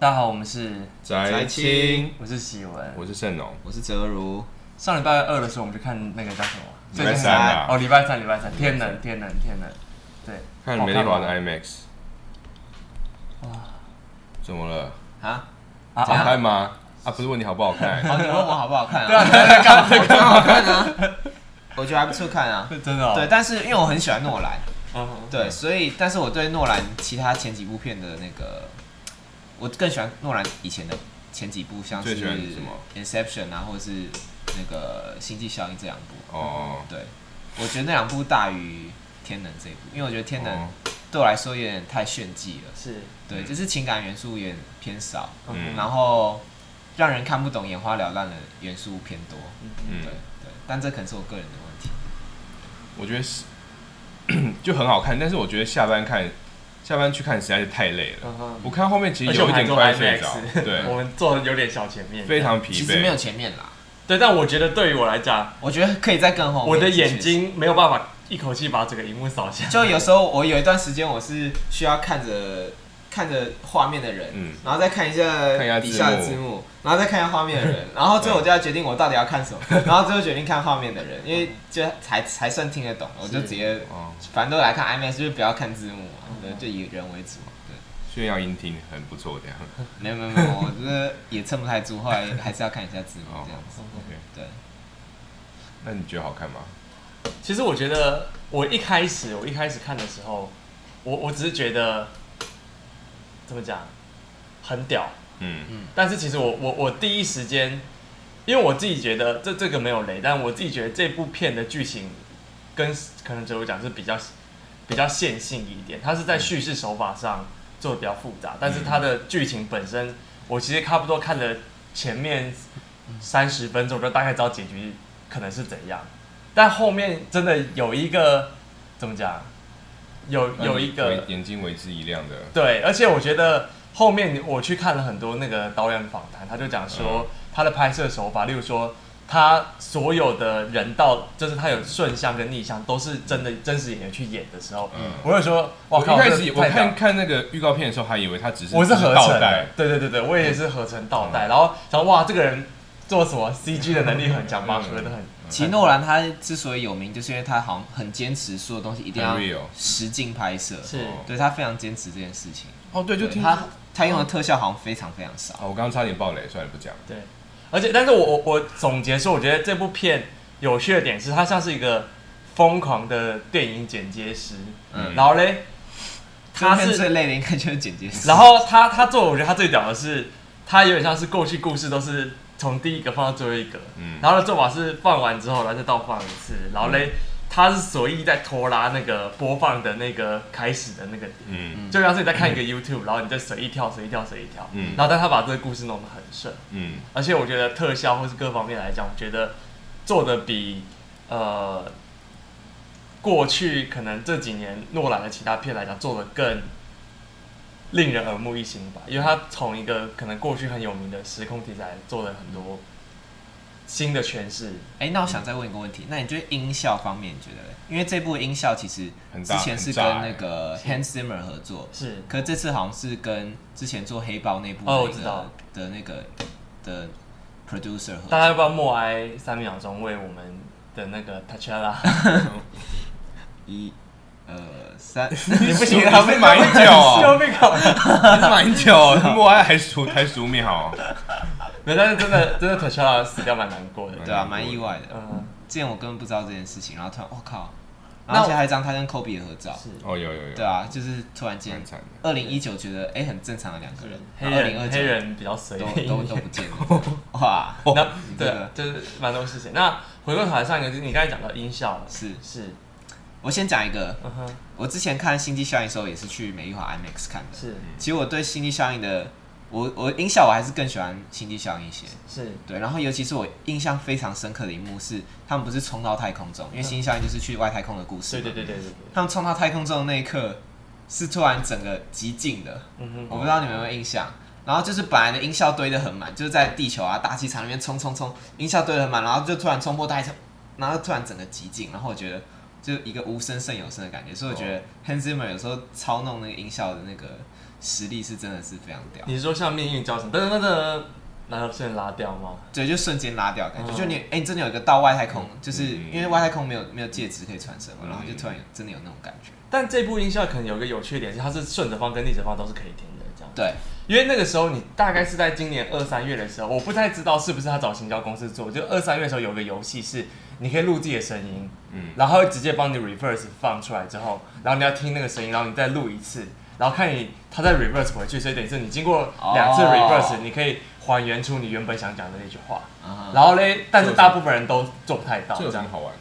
大家好，我们是翟青，我是喜文，我是盛农，我是泽如。上礼拜二的时候，我们就看那个叫什么？礼拜三啊！哦，礼拜三，礼拜三，天冷，天冷，天冷，对，看美丽华的 IMAX。哇，怎么了？啊？好看吗？啊，不是问你好不好看？好，你问我好不好看啊？对啊，在干嘛？很 好看啊！我觉得还不错看啊，真的。对，但是因为我很喜欢诺兰，嗯，对，所以，但是我对诺兰其他前几部片的那个，我更喜欢诺兰以前的前几部，像是什么《Inception》啊，或者是那个《星际效应》这两部。哦，对，我觉得那两部大于《天能》这一部，因为我觉得《天能》对我来说有点太炫技了，是。对，就是情感元素有点偏少，嗯，然后让人看不懂、眼花缭乱的元素偏多，嗯，对对，但这可能是我个人的问题。我觉得是 就很好看，但是我觉得下班看下班去看实在是太累了。我看后面其实有一点快睡着，对，我们坐的有点小前面，非常疲惫。其实没有前面啦，对，但我觉得对于我来讲，我觉得可以再更后面。我的眼睛没有办法一口气把整个荧幕扫下。就有时候我有一段时间我是需要看着看着画面的人，嗯，然后再看一下底下的字幕，然后再看一下画面的人，然后最后我就要决定我到底要看什么，然后最后决定看画面的人，因为就才才算听得懂，我就直接，反正都来看 IMAX，就是不要看字幕嘛，对，就以人为主嘛，对。炫耀音听很不错，这样。没有没有没有，我觉得也撑不太住，后来 还是要看一下字幕这样子。OK，对。那你觉得好看吗？其实我觉得，我一开始我一开始看的时候，我我只是觉得。怎么讲？很屌，嗯嗯。但是其实我我我第一时间，因为我自己觉得这这个没有雷，但我自己觉得这部片的剧情跟可能只有讲是比较比较线性一点，它是在叙事手法上做的比较复杂，但是它的剧情本身，我其实差不多看了前面三十分钟，就大概知道结局可能是怎样，但后面真的有一个怎么讲？有有一个眼睛为之一亮的，对，而且我觉得后面我去看了很多那个导演访谈，他就讲说他的拍摄手法，例如说他所有的人道，就是他有顺向跟逆向，都是真的真实演员去演的时候，嗯，我会说，哇，靠，一开始我看看那个预告片的时候，还以为他只是我是合成，对对对对，我也是合成倒带，然后想哇，这个人做什么 CG 的能力很强，把合的很。其实诺兰他之所以有名，就是因为他好像很坚持所有东西一定要实境拍摄，是对他非常坚持这件事情。哦，对，就听他他用的特效好像非常非常少。我刚刚差点爆雷，算了不讲。对，而且但是我我我总结说，我觉得这部片有趣的点是，他像是一个疯狂的电影剪接师。嗯，然后嘞，他是最累的应该就是剪接师。然后他他做，我觉得他最屌的是，他有点像是过去故事都是。从第一个放到最后一个，嗯，然后的做法是放完之后，然后再倒放一次，然后嘞，他是随意在拖拉那个播放的那个开始的那个点，嗯，就像是你在看一个 YouTube，然后你再随意跳、随意跳、随意跳，嗯，然后但他把这个故事弄得很顺，嗯，而且我觉得特效或是各方面来讲，我觉得做的比呃过去可能这几年诺兰的其他片来讲做的更。令人耳目一新吧，因为他从一个可能过去很有名的时空题材做了很多新的诠释。哎、欸，那我想再问一个问题，那你觉得音效方面，你觉得？因为这部音效其实之前是跟那个 Hans Zimmer 合作，是，可是这次好像是跟之前做黑豹那部的、那个、哦，我知道的那个的 producer 合作。大家要不要默哀三秒钟，为我们的那个 T'Challa 一。呃，三，你不行，他被马英九。啊，被搞，你是马英九，默哀还数还数秒，没，但是真的真的特效啊，死掉蛮难过的，对啊，蛮意外的。嗯，之前我根本不知道这件事情，然后突然，我靠，而且还有一张他跟科比的合照，是，哦，有有有，对啊，就是突然间，二零一九觉得哎很正常的两个人，黑人黑人比较随意，都都不见了，哇，那对，就是蛮多事情。那回过头来上一个，就是你刚才讲到音效，是。是。我先讲一个，uh huh. 我之前看《星际效应》的时候也是去美丽华 IMAX 看的。是，其实我对《星际效应》的，我我音效我还是更喜欢《星际效应》一些。是对，然后尤其是我印象非常深刻的一幕是，他们不是冲到太空中，因为《星际效应》就是去外太空的故事。对对对对对。他们冲到太空中的那一刻，是突然整个极静的。嗯哼。我不知道你们有没有印象？然后就是本来的音效堆得很满，就是在地球啊大气层里面冲冲冲，音效堆得很满，然后就突然冲破大气层，然后突然整个极静，然后我觉得。就一个无声胜有声的感觉。所以我觉得 Hans Zimmer 有时候操弄那个音效的那个实力是真的是非常屌。你是说像命运交响，噔噔噔，然后瞬间拉掉吗？对，就瞬间拉掉感觉。就你哎，你真的有一个到外太空，就是因为外太空没有没有介质可以传声嘛，然后就突然真的有那种感觉。但这部音效可能有一个有缺点是，它是顺着放跟逆着放都是可以听的，这样。对。因为那个时候你大概是在今年二三月的时候，我不太知道是不是他找行销公司做。就二三月的时候有个游戏是你可以录自己的声音，嗯，然后会直接帮你 reverse 放出来之后，然后你要听那个声音，然后你再录一次，然后看你它再 reverse 回去，所以等于是你经过两次 reverse，你可以还原出你原本想讲的那句话。然后嘞，但是大部分人都做不太到。这有什么好玩的？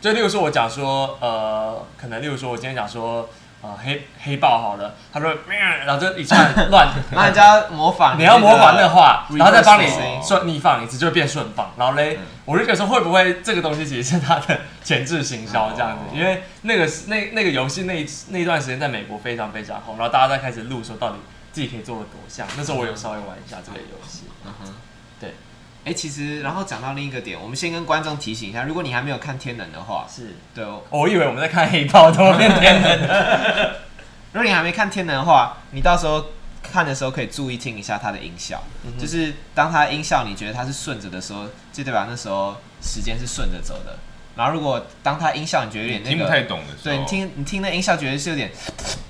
就例如说我讲说，呃，可能例如说我今天讲说。啊，黑黑豹好了，他说，然后就一串乱，然后人家模仿，你要模仿的话，然后再帮你顺逆放一次，就会变顺放。然后嘞，我就觉得说会不会这个东西其实是他的前置行销这样子？因为那个那那个游戏那那一段时间在美国非常非常红，然后大家在开始录说到底自己可以做的多像。那时候我有稍微玩一下这个游戏，嗯哼，对。哎，其实，然后讲到另一个点，我们先跟观众提醒一下，如果你还没有看《天能》的话，是对哦。我以为我们在看黑豹，怎么变天能？如果你还没看《天能》的话，你到时候看的时候可以注意听一下它的音效，嗯、就是当它音效你觉得它是顺着的时候，就代表那时候时间是顺着走的。然后如果当它音效你觉得有点、那个、听不太懂的时候，对你听你听那音效觉得是有点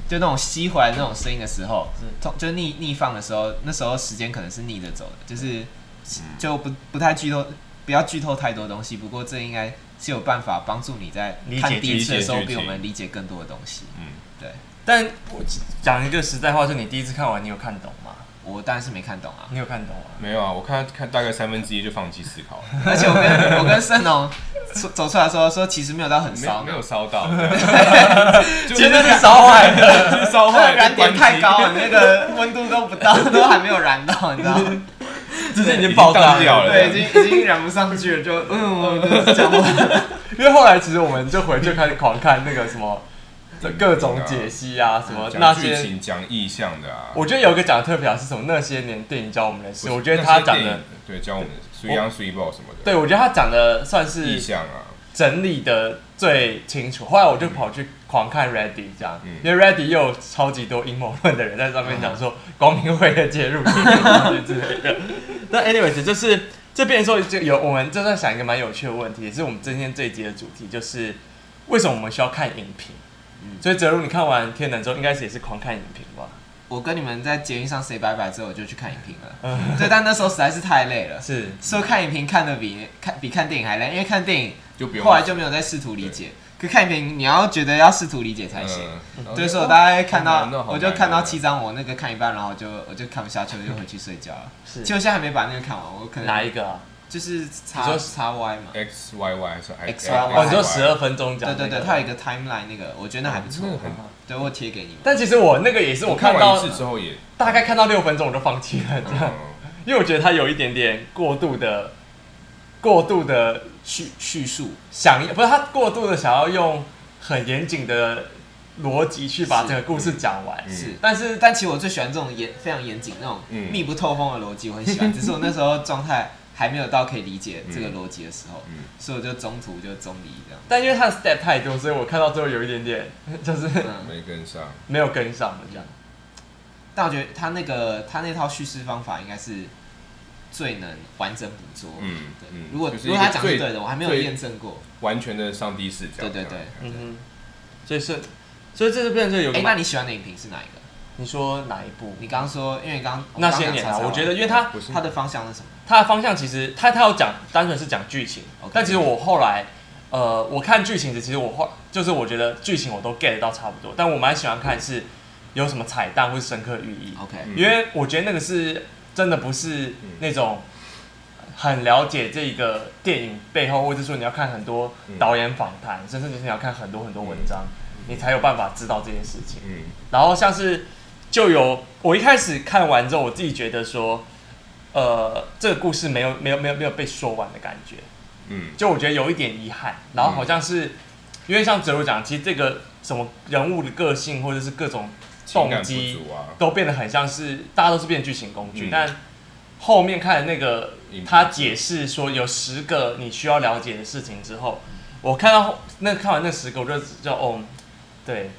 就那种吸回来的那种声音的时候，是就逆逆放的时候，那时候时间可能是逆着走的，就是。就不不太剧透，不要剧透太多东西。不过这应该是有办法帮助你在看第一次的时候比我们理解更多的东西。嗯，对。但我讲一个实在话，就你第一次看完，你有看懂吗？我当然是没看懂啊。你有看懂啊？没有啊，我看看大概三分之一就放弃思考。而且我跟我跟盛龙走出来说说，其实没有到很烧，没有烧到，真的是烧坏了，烧坏，燃点太高了，那个温度都不到，都还没有燃到，你知道吗？直接已经爆炸掉了，对，已经 已经燃不上去了，就 嗯，讲话。因为后来其实我们就回去开始狂看那个什么，各种解析啊，什么那些讲意象的啊。我觉得有一个讲的特别好，是什么那些年电影教我们的事。我觉得他讲的对教我们水央水爆什么的。对，我觉得他讲的算是意象啊。整理的最清楚，后来我就跑去狂看 Ready 这样，嗯、因为 Reddit 又有超级多阴谋论的人在上面讲说光明会的介入 之类的。但 anyways 就是这边说就有我们正在想一个蛮有趣的问题，也是我们今天这一集的主题，就是为什么我们需要看影评？嗯、所以哲如你看完《天能》之后，应该是也是狂看影评吧？我跟你们在捷运上 say 拜拜之后，我就去看影评了。嗯，对，但那时候实在是太累了，是说看影评看的比看比看电影还累，因为看电影。就后来就没有再试图理解，对可看影评你要觉得要试图理解才行。所以说我大概看到，我就看到七章，我那个看一半，然后就我就看不下去了，就回去睡觉了。是，其实我现在还没把那个看完，我可能哪一个啊？就是叉叉 Y 嘛，X Y Y 还是 X Y Y？哦，你说十二分钟讲？对对对，它有一个 timeline，那个我觉得那还不错，很好。对，我贴给你们。但其实我那个也是我看完一次之后也大概看到六分钟我就放弃了，这样，因为我觉得它有一点点过度的。过度的叙叙述，想不是他过度的想要用很严谨的逻辑去把这个故事讲完，是，但是但其实我最喜欢这种严非常严谨那种密不透风的逻辑，我很喜欢。只是我那时候状态还没有到可以理解这个逻辑的时候，所以我就中途就中离这样。但因为他的 step 太多，所以我看到最后有一点点就是没跟上，没有跟上的这样。但我觉得他那个他那套叙事方法应该是。最能完整捕捉，嗯，对，如果如果他讲是对的，我还没有验证过。完全的上帝视角，对对对，嗯，所以是，所以这是变成有，哎，那你喜欢的影评是哪一个？你说哪一部？你刚刚说，因为刚那些年啊，我觉得，因为他他的方向是什么？他的方向其实他他要讲，单纯是讲剧情，但其实我后来，呃，我看剧情的，其实我后就是我觉得剧情我都 get 到差不多，但我蛮喜欢看是有什么彩蛋或是深刻寓意，OK，因为我觉得那个是。真的不是那种很了解这个电影背后，或者说你要看很多导演访谈，甚至就是你要看很多很多文章，你才有办法知道这件事情。然后像是就有我一开始看完之后，我自己觉得说，呃，这个故事没有没有没有没有被说完的感觉。嗯，就我觉得有一点遗憾。然后好像是因为像哲如讲，其实这个什么人物的个性或者是各种。动机都变得很像是大家都是变剧情工具，嗯、但后面看的那个他解释说有十个你需要了解的事情之后，我看到那看完那十个，我就就哦，对，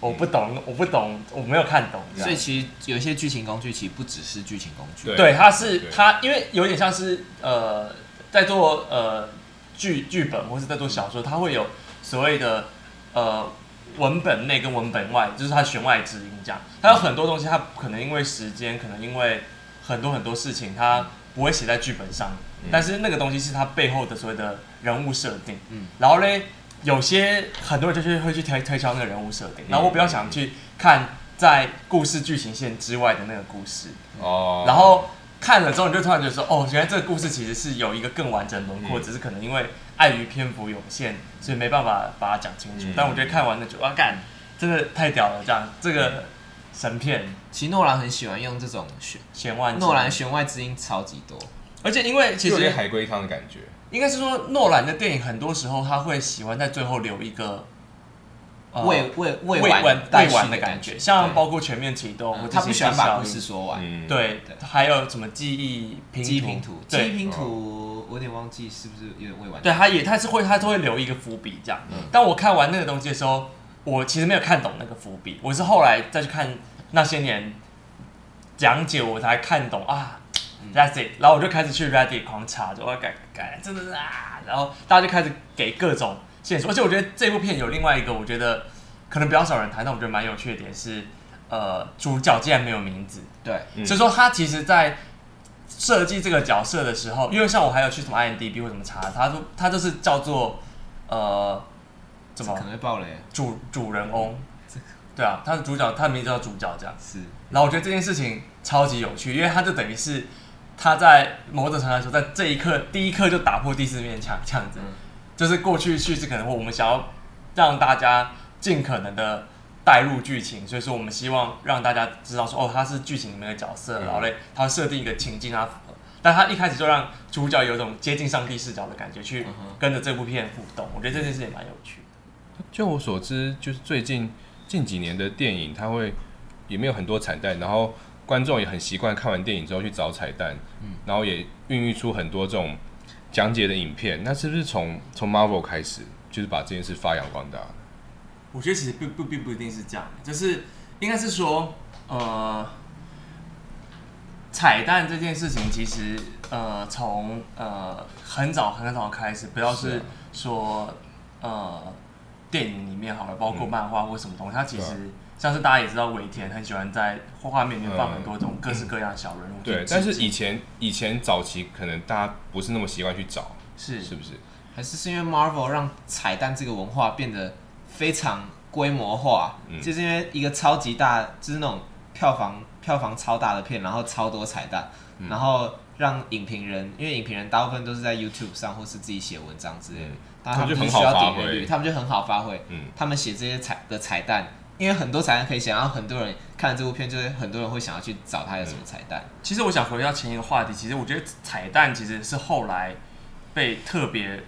我不懂，我不懂，我没有看懂。所以其实有些剧情工具其实不只是剧情工具，对，它是它，因为有点像是呃，在做呃剧剧本或是在做小说，它会有所谓的呃文本内跟文本外，就是它弦外之音这样。它有很多东西，它可能因为时间，可能因为很多很多事情，它不会写在剧本上。但是那个东西是它背后的所谓的人物设定，嗯，然后嘞，有些很多人就是会去推推敲那个人物设定，然后我比较想去看在故事剧情线之外的那个故事，哦，然后看了之后你就突然觉得说，哦，原来这个故事其实是有一个更完整的轮廓，只是可能因为碍于篇幅有限，所以没办法把它讲清楚。但我觉得看完了就哇干，真的太屌了，这样这个神片，其实诺兰很喜欢用这种弦弦外，诺兰弦外之音超级多。而且因为其实有点海龟汤的感觉，应该是说诺兰的电影很多时候他会喜欢在最后留一个未未未未完未完的感觉，像包括全面启动，他不喜欢把故事说完。对，还有什么记忆记忆拼图，记忆拼图，我有点忘记是不是有点未完。对，他也他是会他都会留一个伏笔这样。但我看完那个东西的时候，我其实没有看懂那个伏笔，我是后来再去看那些年讲解，我才看懂啊。That's it，然后我就开始去 Reddit 狂查，就我要改改，真的是啊，然后大家就开始给各种线索，而且我觉得这部片有另外一个，我觉得可能比较少人谈，但我觉得蛮有趣的点是，呃，主角竟然没有名字，对，嗯、所以说他其实在设计这个角色的时候，因为像我还有去什么 IMDB 或什么查，他说他就是叫做呃，怎么？可能会爆雷？主主人翁，对啊，他的主角，他的名字叫主角这样，是，然后我觉得这件事情超级有趣，因为他就等于是。他在某种程度来说，在这一刻，第一刻就打破第四面墙，这样子，就是过去叙事可能会我们想要让大家尽可能的带入剧情，所以说我们希望让大家知道说，哦，他是剧情里面的角色，然后嘞，他设定一个情境，他符合，但他一开始就让主角有一种接近上帝视角的感觉，去跟着这部片互动，我觉得这件事也蛮有趣的。就我所知，就是最近近几年的电影，它会也没有很多彩蛋，然后。观众也很习惯看完电影之后去找彩蛋，嗯，然后也孕育出很多这种讲解的影片。那是不是从从 Marvel 开始，就是把这件事发扬光大？我觉得其实并不并不一定是这样，就是应该是说，呃，彩蛋这件事情其实呃从呃很早很早开始，不要是说是、啊、呃电影里面好了，包括漫画或什么东西，它其实。像是大家也知道，尾田很喜欢在画面里面放很多种各式各样的小人物。对，但是以前以前早期可能大家不是那么习惯去找，是是不是？还是是因为 Marvel 让彩蛋这个文化变得非常规模化，嗯、就是因为一个超级大，就是那种票房票房超大的片，然后超多彩蛋，嗯、然后让影评人，因为影评人大部分都是在 YouTube 上或是自己写文章之类的，他们就很需要点阅率，他们就很好发挥，嗯，他们写这些彩的彩蛋。因为很多彩蛋可以想，然后很多人看了这部片，就是很多人会想要去找他有什么彩蛋。其实我想回到前一个话题，其实我觉得彩蛋其实是后来被特别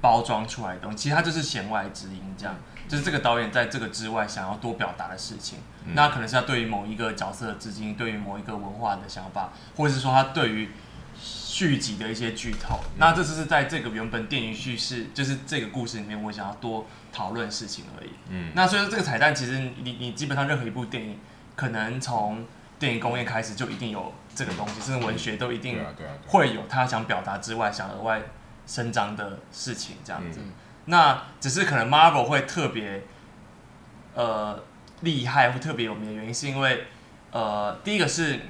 包装出来的东西，其实它就是弦外之音，这样就是这个导演在这个之外想要多表达的事情。嗯、那可能是他对于某一个角色的致敬，对于某一个文化的想法，或者是说他对于续集的一些剧透。嗯、那这只是在这个原本电影叙事，就是这个故事里面，我想要多。讨论事情而已。嗯，那所以说这个彩蛋，其实你你基本上任何一部电影，可能从电影工业开始就一定有这个东西，甚至文学都一定会有他想表达之外，想额外伸张的事情这样子。那只是可能 Marvel 会特别呃厉害，或特别有名的原因，是因为呃第一个是。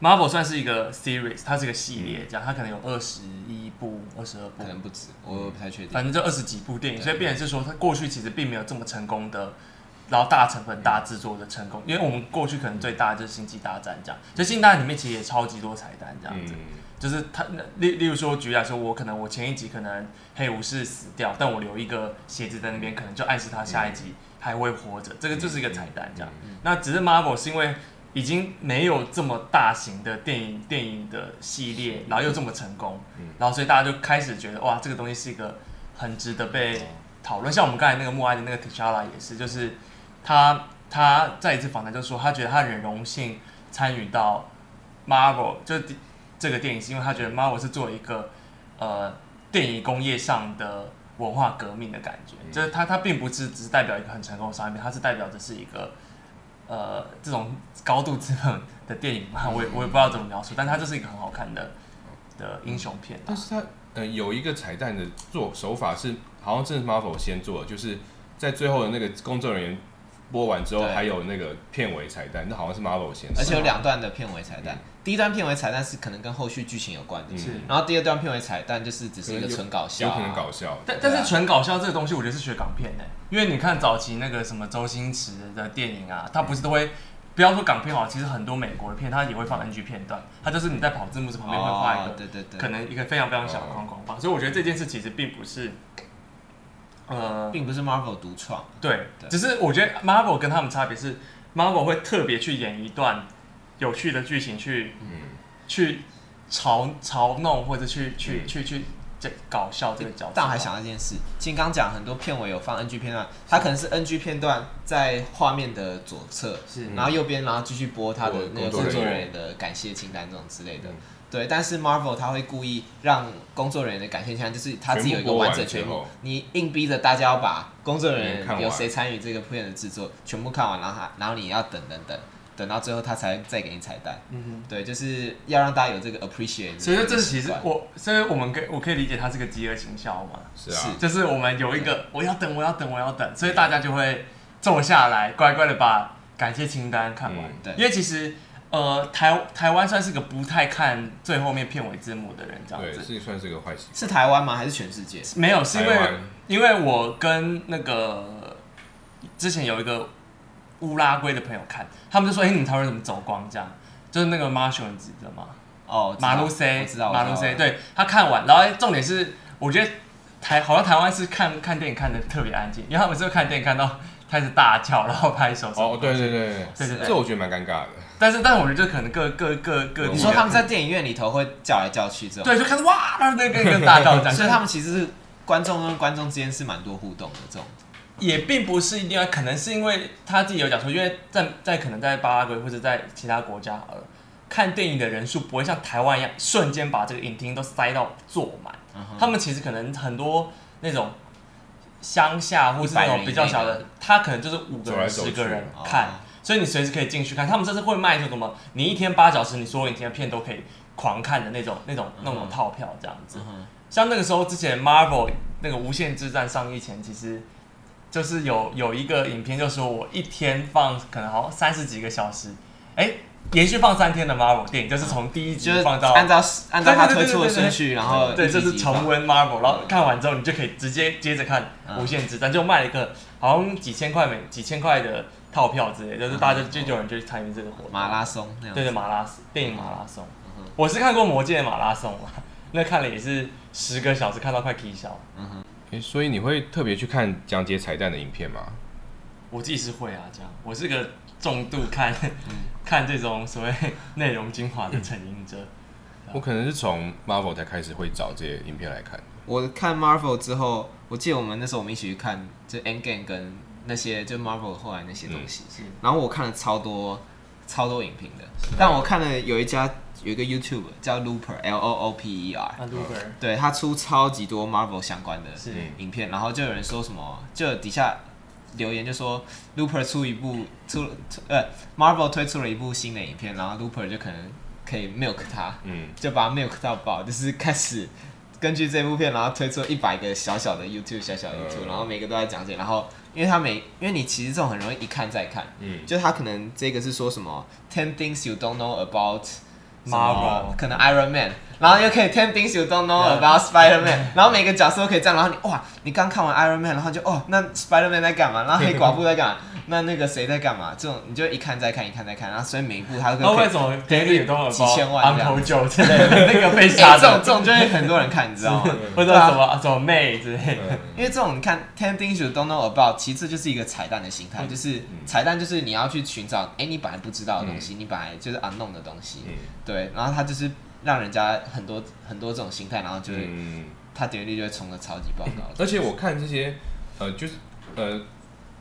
Marvel 算是一个 series，它是一个系列，这样它可能有二十一部、二十二部，可能不止，我不太确定。反正就二十几部电影，所以变成是说，它过去其实并没有这么成功的，然后大成本、大制作的成功。因为我们过去可能最大的就是《星际大战》这样，所以《星际大战》里面其实也超级多彩蛋这样子，就是他例例如说，举例来说，我可能我前一集可能黑武士死掉，但我留一个鞋子在那边，可能就暗示他下一集还会活着，这个就是一个彩蛋这样。那只是 Marvel 是因为。已经没有这么大型的电影电影的系列，然后又这么成功，然后所以大家就开始觉得哇，这个东西是一个很值得被讨论。像我们刚才那个默哀的那个 T'Challa 也是，就是他他在一次访谈就说，他觉得他很荣幸参与到 Marvel，就这个电影是因为他觉得 Marvel 是做一个呃电影工业上的文化革命的感觉，嗯、就是它它并不是只是代表一个很成功的商业片，它是代表的是一个呃这种高度资本的电影嘛，我也我也不知道怎么描述，但它就是一个很好看的的英雄片。但是它呃有一个彩蛋的做手法是，好像真的是 Marvel 先做的，就是在最后的那个工作人员。播完之后还有那个片尾彩蛋，那好像是 Marvel 先，而且有两段的片尾彩蛋。嗯、第一段片尾彩蛋是可能跟后续剧情有关的，是、嗯。然后第二段片尾彩蛋就是只是一个纯搞笑、啊，有可能搞笑。但但是纯搞笑这个东西，我觉得是学港片的，因为你看早期那个什么周星驰的电影啊，他不是都会，不要说港片好，其实很多美国的片他也会放 NG 片段，他就是你在跑字幕时旁边会画一个，对对对，可能一个非常非常小的框框吧。所以我觉得这件事其实并不是。呃，并不是 Marvel 独创，对，对，只是我觉得 Marvel 跟他们差别是，Marvel 会特别去演一段有趣的剧情去，嗯，去嘲嘲弄或者去去、嗯、去去这搞笑这个角色。但我还想到一件事，金刚讲很多片尾有放 NG 片段，它可能是 NG 片段在画面的左侧，是，然后右边然后继续播他的那个工作人员。的感谢清单这种之类的。对，但是 Marvel 他会故意让工作人员的感谢清单，就是他自己有一个完整全部，你硬逼着大家要把工作人员有谁参与这个片的制作全部看完，然后他，然后你要等等等，等到最后他才再给你彩蛋。嗯哼，对，就是要让大家有这个 appreciate。所以这其实我，所以我们可我可以理解它是个饥饿营销嘛。是啊，就是我们有一个我要等我要等我要等，所以大家就会坐下来乖乖的把感谢清单看完。对，因为其实。呃，台台湾算是个不太看最后面片尾字幕的人，这样子。对，这算是个坏习惯。是台湾吗？还是全世界？没有，是因为因为我跟那个之前有一个乌拉圭的朋友看，他们就说：“哎、欸，你们台湾怎么走光？”这样，就是那个 Marshall，你记得吗？哦，马路 C，马路 C，对，他看完，然后重点是，我觉得台好像台湾是看看电影看的特别安静，因为他们是看电影看到开始大叫，然后拍手。哦，对对对对对对，这我觉得蛮尴尬的。但是，但是我觉得可能各各各各，你说他们在电影院里头会叫来叫去，这种对，就开始哇，那个跟跟大叫这样，所以他们其实是观众跟观众之间是蛮多互动的这种，也并不是一定要，可能是因为他自己有讲说，因为在在可能在巴拉圭或者在其他国家，好了，看电影的人数不会像台湾一样瞬间把这个影厅都塞到坐满，嗯、他们其实可能很多那种乡下或是那种比较小的，他可能就是五个人、十个人看。哦所以你随时可以进去看，他们这次会卖出什么？你一天八小时，你所有影厅的片都可以狂看的那种、那种、那种套票这样子。像那个时候之前 Marvel 那个无限之战上映前，其实就是有有一个影片，就说我一天放可能好像三十几个小时，哎、欸，连续放三天的 Marvel 电影，就是从第一集放到按照按照他推出的顺序，然后对，就是重温 Marvel，然后看完之后你就可以直接接着看无限之战，就卖了一个好像几千块美几千块的。套票之类，就是大家就有人就参与这个活动，马拉松，对对，马拉松电影马拉松，我是看过《魔戒》马拉松嘛，那看了也是十个小时，看到快气消。嗯哼，欸，所以你会特别去看讲解彩蛋的影片吗？我自己是会啊，这样，我是个重度看 看这种所谓内容精华的成瘾者。我可能是从 Marvel 才开始会找这些影片来看。我看 Marvel 之后，我记得我们那时候我们一起去看，就 Endgame 跟。那些就 Marvel 后来那些东西，嗯、然后我看了超多超多影评的，但我看了有一家有一个 YouTube 叫 Looper L O O P E R，啊 Looper，对，他出超级多 Marvel 相关的影片，然后就有人说什么，就底下留言就说 Looper 出一部出呃 Marvel 推出了一部新的影片，然后 Looper 就可能可以 milk 他，嗯，就把他 milk 到爆，就是开始根据这部片，然后推出一百个小小的 YouTube 小小的 YouTube，然后每个都在讲解，然后。因为他每，因为你其实这种很容易一看再看，嗯，就他可能这个是说什么 ten things you don't know about Marvel，可能 Iron Man，然后又可以 ten things you don't know about Spider Man，然后每个角色都可以这样，然后你哇，你刚看完 Iron Man，然后就哦，那 Spider Man 在干嘛？然后黑寡妇在干嘛？那那个谁在干嘛？这种你就一看再看，一看再看，然后所以每一部他都可以。那为什么点率都有几千万这样？九之类的那个被杀的，这种这种就会很多人看，你知道吗？或者什么什么妹之类的。因为这种你看 ten things you don't know about，其次就是一个彩蛋的心态，就是彩蛋就是你要去寻找，哎，你本来不知道的东西，你本来就是 unknown 的东西，对，然后他就是让人家很多很多这种心态，然后就是、嗯、他点率就会冲的超级爆高。而且我看这些，呃，就是呃。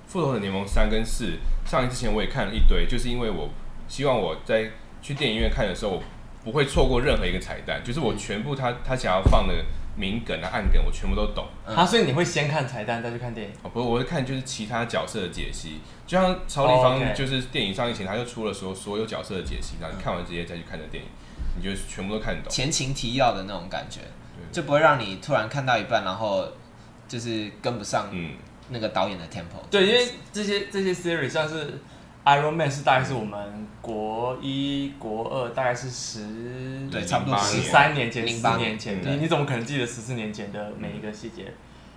复仇者联盟三跟四上映之前我也看了一堆，就是因为我希望我在去电影院看的时候，我不会错过任何一个彩蛋，就是我全部他他想要放的名梗啊、暗梗，我全部都懂。啊，所以你会先看彩蛋再去看电影？哦，不是，我会看就是其他角色的解析，就像超立方，就是电影上映前他就出了所所有角色的解析，然后你看完这些再去看的电影，你就全部都看懂。前情提要的那种感觉，就不会让你突然看到一半，然后就是跟不上那个导演的 tempo。对，因为这些这些 series 像是。Iron Man 是大概是我们国一、国二，大概是十对，差不多十三年前、十四年前，你你怎么可能记得十四年前的每一个细节，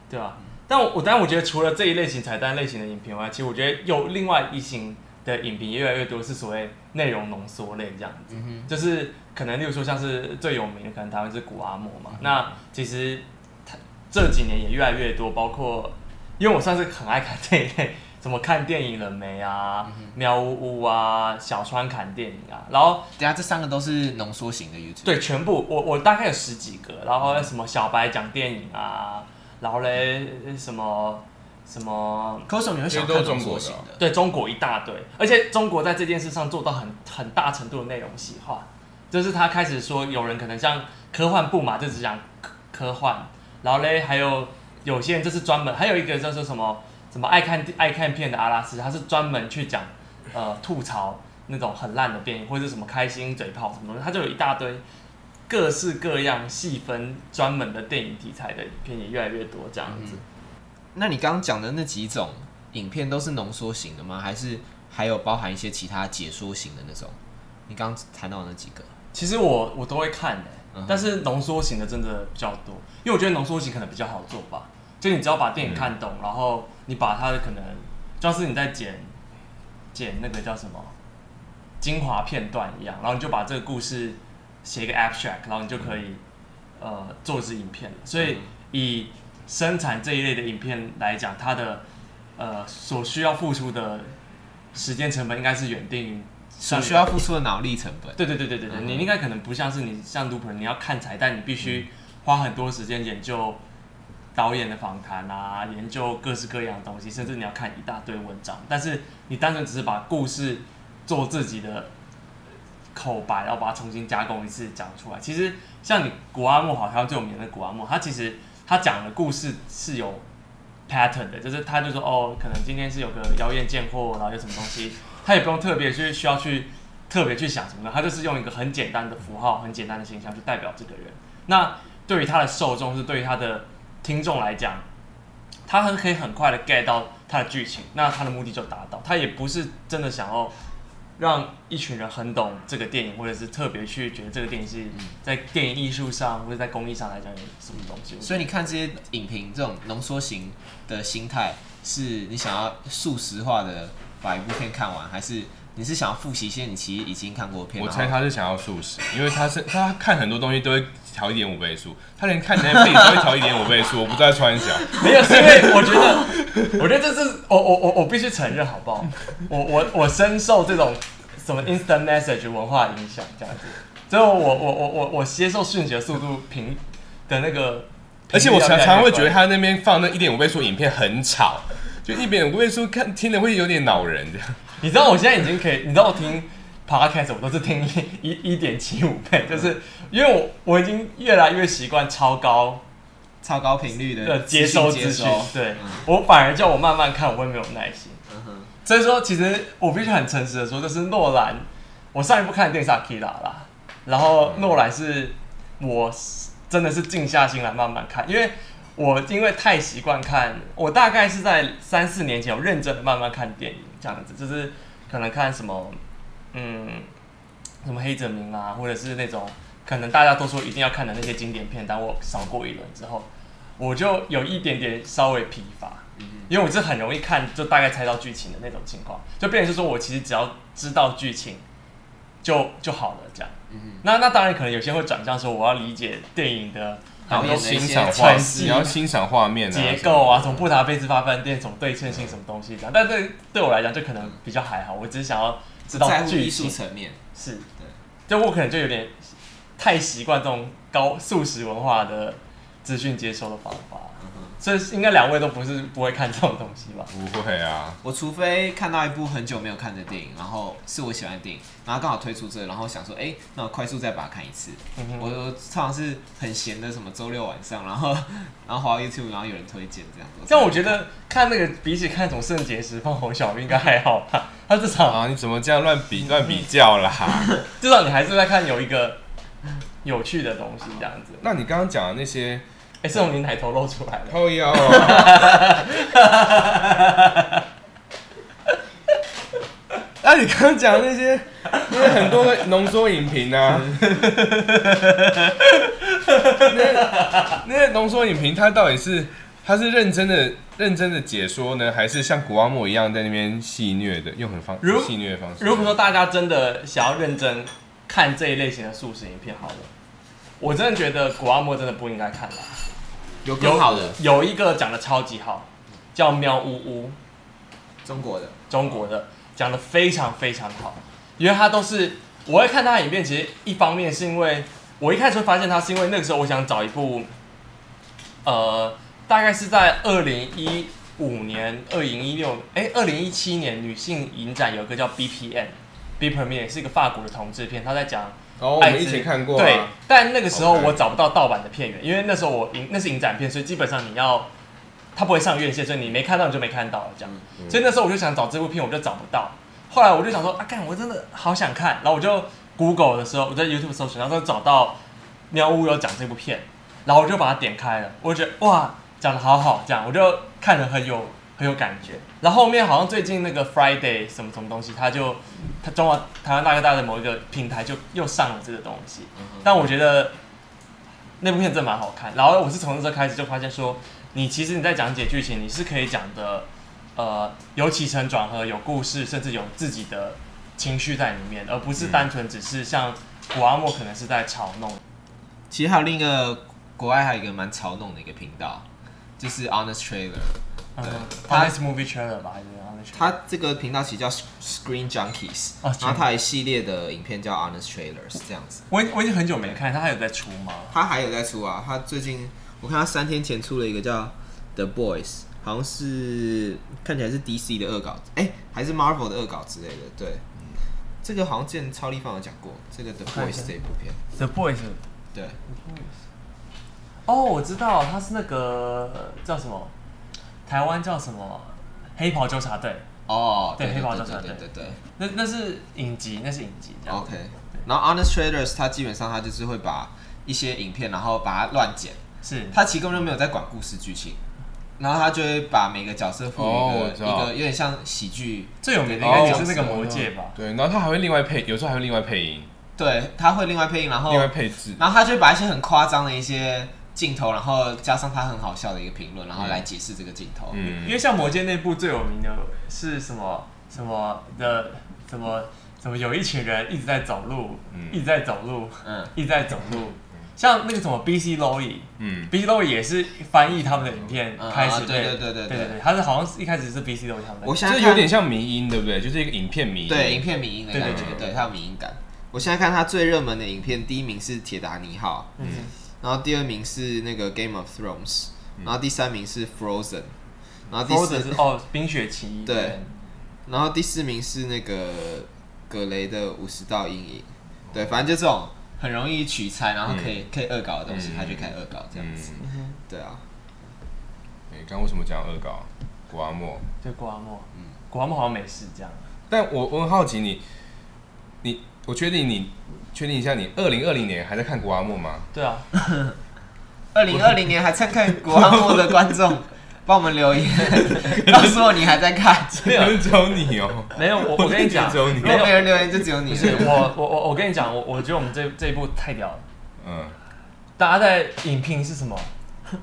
对吧？但我我当然我觉得除了这一类型彩蛋类型的影片外，其实我觉得有另外一型的影评越来越多是所谓内容浓缩类这样子，嗯、哼就是可能例如说像是最有名的，可能台湾是古阿莫嘛。嗯、那其实他这几年也越来越多，包括因为我算是很爱看这一类。怎么看电影了没啊？喵呜呜啊，小川看电影啊，然后等下这三个都是浓缩型的 YouTube。对，全部我我大概有十几个，然后什么小白讲电影啊，然后嘞什么什么，可是你会想看中国型的？对，中国一大堆，而且中国在这件事上做到很很大程度的内容细化，就是他开始说有人可能像科幻部嘛，就只讲科科幻，然后嘞还有有些人就是专门，还有一个叫做什么？什么爱看爱看片的阿拉斯，他是专门去讲，呃，吐槽那种很烂的电影，或者是什么开心嘴炮什么东西，他就有一大堆各式各样细分专门的电影题材的影片也越来越多这样子。嗯、那你刚刚讲的那几种影片都是浓缩型的吗？还是还有包含一些其他解说型的那种？你刚刚谈到的那几个，其实我我都会看的，但是浓缩型的真的比较多，因为我觉得浓缩型可能比较好做吧。就你只要把电影看懂，嗯、然后你把它的可能，就像是你在剪剪那个叫什么精华片段一样，然后你就把这个故事写一个 abstract，然后你就可以呃做支影片了。所以以生产这一类的影片来讲，它的呃所需要付出的时间成本应该是远低于所需要付出的脑力成本。对对对对对对，嗯、你应该可能不像是你像 Looper，你要看彩蛋，你必须花很多时间研究。导演的访谈啊，研究各式各样的东西，甚至你要看一大堆文章。但是你单纯只是把故事做自己的口白，然后把它重新加工一次讲出来。其实像你古阿莫，好像最有名的古阿莫，他其实他讲的故事是有 pattern 的，就是他就说哦，可能今天是有个妖艳贱货，然后有什么东西，他也不用特别去需要去特别去想什么的，他就是用一个很简单的符号、很简单的形象去代表这个人。那对于他的受众，是对于他的。听众来讲，他很可以很快的 get 到他的剧情，那他的目的就达到。他也不是真的想要让一群人很懂这个电影，或者是特别去觉得这个电影是在电影艺术上或者在工艺上来讲有什么东西。所以你看这些影评这种浓缩型的心态，是你想要速食化的把一部片看完，还是？你是想要复习一些你其实已经看过的片？我猜他是想要速食，因为他是他看很多东西都会调一点五倍速，他连看那些片都会调一点五倍速。我不在穿小，没有，是因为我觉得，我觉得这是我我我我必须承认，好不好？我我我深受这种什么 instant message 文化影响，这样子，所以我我我我我接受讯息的速度平的那个，而且我常常会觉得他那边放那一点五倍速影片很吵，就一点五倍速看听的会有点恼人这样。你知道我现在已经可以，你知道我听 podcast 我都是听一一点七五倍，就是因为我我已经越来越习惯超高超高频率的的接收资讯，对、嗯、我反而叫我慢慢看，我会没有耐心。嗯、哼所以说，其实我必须很诚实的说，就是诺兰，我上一部看的电影是 Akira 啦，然后诺兰是我真的是静下心来慢慢看，因为我因为太习惯看，我大概是在三四年前我认真的慢慢看电影。这样子就是可能看什么，嗯，什么黑泽明啊，或者是那种可能大家都说一定要看的那些经典片，当我扫过一轮之后，我就有一点点稍微疲乏，因为我是很容易看就大概猜到剧情的那种情况，就变成是说我其实只要知道剧情就就好了这样。那那当然可能有些会转向说我要理解电影的。然后欣赏画，你要欣赏画面、结构啊，从布达佩斯发饭店，从对称性什么东西这样。但对对我来讲，就可能比较还好。我只是想要知道剧情层面。是对，就我可能就有点太习惯这种高素食文化的资讯接收的方法。所以应该两位都不是不会看这种东西吧？不会啊，我除非看到一部很久没有看的电影，然后是我喜欢的电影，然后刚好推出这个，然后想说，哎、欸，那我快速再把它看一次。嗯、哼我常常是很闲的，什么周六晚上，然后 然后滑 YouTube，然后有人推荐这样。像我觉得看那个比起看什么圣洁石放红小兵应该还好吧？他至少啊，你怎么这样乱比乱比较啦？至少你还是在看有一个有趣的东西这样子。那你刚刚讲的那些。哎，是从你奶头露出来的。靠腰。那你刚刚讲那些，那些很多的浓缩影评啊，那那些浓缩影评，它到底是它是认真的认真的解说呢，还是像古阿莫一样在那边戏谑的，用很方戏谑的方式？如果说大家真的想要认真看这一类型的素食影片，好了，我真的觉得古阿莫真的不应该看了。有更好的，有一个讲的超级好，叫喵呜呜，中国的，中国的讲的非常非常好，因为他都是我会看他的影片，其实一方面是因为我一开始会发现他，是因为那个时候我想找一部，呃，大概是在二零一五年、二零一六，哎，二零一七年女性影展有一个叫 BPM，B Per Minute 是一个法国的同志片，他在讲。哦，我们一起看过、啊。对，但那个时候我找不到盗版的片源因为那时候我影那是影展片，所以基本上你要，它不会上院线，所以你没看到你就没看到了这样。嗯、所以那时候我就想找这部片，我就找不到。后来我就想说啊，干，我真的好想看，然后我就 Google 的时候，我在 YouTube 搜寻，然后就找到喵呜有讲这部片，然后我就把它点开了，我觉得哇，讲的好好，这样我就看了很有。很有感觉，然后后面好像最近那个 Friday 什么什么东西，他就他中华台湾大哥大的某一个平台就又上了这个东西，但我觉得那部片真的蛮好看。然后我是从那时候开始就发现说，你其实你在讲解剧情，你是可以讲的，呃，有起承转合，有故事，甚至有自己的情绪在里面，而不是单纯只是像古阿莫可能是在嘲弄。其实还有另一个国外还有一个蛮嘲弄的一个频道，就是 Honest Trailer。对，他是 movie trailer 吧？他这个频道其实叫 Screen Junkies，然后他一系列的影片叫 Honest Trailers 这样子。我我已经很久没看，他还有在出吗？他还有在出啊！他最近我看他三天前出了一个叫 The Boys，好像是看起来是 DC 的恶搞，哎、欸，还是 Marvel 的恶搞之类的。对，这个好像之前超立方有讲过，这个 The Boys 这一部片。The Boys，对。哦，我知道，他是那个叫什么？台湾叫什么？黑袍纠察队。哦，对，黑袍纠察队，对对对，那那是影集，那是影集。OK，然后 Honest Trailers 他基本上他就是会把一些影片，然后把它乱剪，是，他其实根本就没有在管故事剧情，然后他就会把每个角色赋予一个一个有点像喜剧，最有名的应该就是那个魔戒吧？对，然后他还会另外配，有时候还会另外配音，对，他会另外配音，然后另外配置，然后他就会把一些很夸张的一些。镜头，然后加上他很好笑的一个评论，然后来解释这个镜头。嗯，因为像《魔戒》那部最有名的是什么？什么的？什么？什么？有一群人一直在走路，嗯、一直在走路，嗯，一直在走路。嗯、像那个什么 BC Loy，嗯，BC Loy 也是翻译他们的影片开始。对对对对对对，他是好像是一开始是 BC Loy 他们。我现在有点像迷音，对不对？就是一个影片迷音。对，影片迷音的感觉，对对对，对，对，他有迷音感。我现在看他最热门的影片，第一名是《铁达尼号》。嗯。然后第二名是那个《Game of Thrones》，然后第三名是《Frozen》，然后第四是哦《冰雪奇缘》。对，然后第四名是那个格雷的《五十道阴影》。对，反正就这种很容易取材，然后可以可以恶搞的东西，他就开始恶搞这样子。对啊。哎，刚刚为什么讲恶搞？古阿莫。对，古阿莫。嗯，古阿莫好像没事这样。但我我很好奇你，你我确定你。确定一下，你二零二零年还在看古阿莫吗？对啊，二零二零年还在看古阿莫的观众，帮我们留言，告诉我你还在看。没有，只有你哦。没有，我我跟你讲，只有你。没有人留言，就只有你。是我我我我跟你讲，我我觉得我们这这一部太屌了。嗯。大家在影评是什么？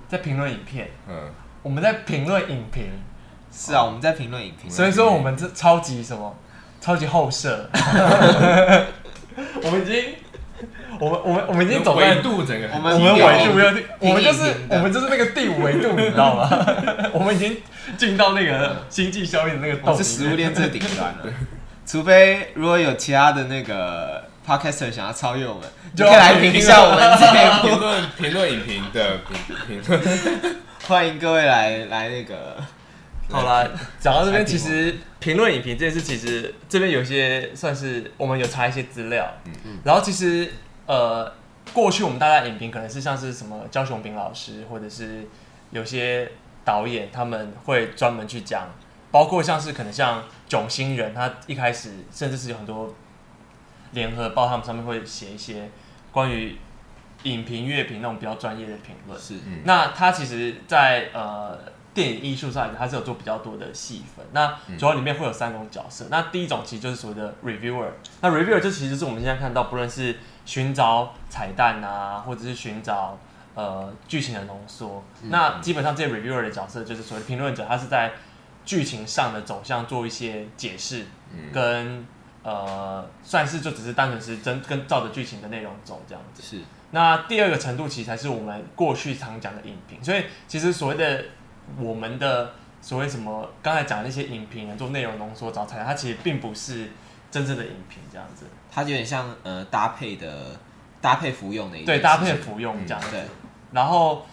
在评论影片。嗯。我们在评论影评。是啊，我们在评论影评。所以说我们这超级什么？超级后设。我们已经，我们我们我们已经走在维度整个，我们我们维度没有，我们就是我们就是那个第五维度，你知道吗？我们已经进到那个星际效应的那个，是食物链最顶端了。除非如果有其他的那个 Podcaster 想要超越我们，就可以来评一下我们这评论评论影评的评评论。欢迎各位来来那个。好啦，讲到这边，其实评论影评这件事，其实这边有些算是我们有查一些资料。嗯嗯。然后其实呃，过去我们大家影评可能是像是什么焦雄炳老师，或者是有些导演他们会专门去讲，包括像是可能像囧星人，他一开始甚至是有很多。联合报他们上面会写一些关于影评、乐评那种比较专业的评论。是，嗯、那他其实在，在呃电影艺术上，它是有做比较多的细分。那主要里面会有三种角色。嗯、那第一种其实就是所谓的 reviewer。那 reviewer 就其实是我们现在看到，不论是寻找彩蛋啊，或者是寻找呃剧情的浓缩。嗯、那基本上这些 reviewer 的角色就是所谓的评论者，他是在剧情上的走向做一些解释，跟。呃，算是就只是单纯是真跟照着剧情的内容走这样子。是。那第二个程度其实才是我们过去常讲的影评，所以其实所谓的我们的所谓什么刚才讲的那些影评人做内容浓缩找材料，它其实并不是真正的影评这样子。它有点像呃搭配的搭配服用的一对搭配服用这样子。嗯、对。然后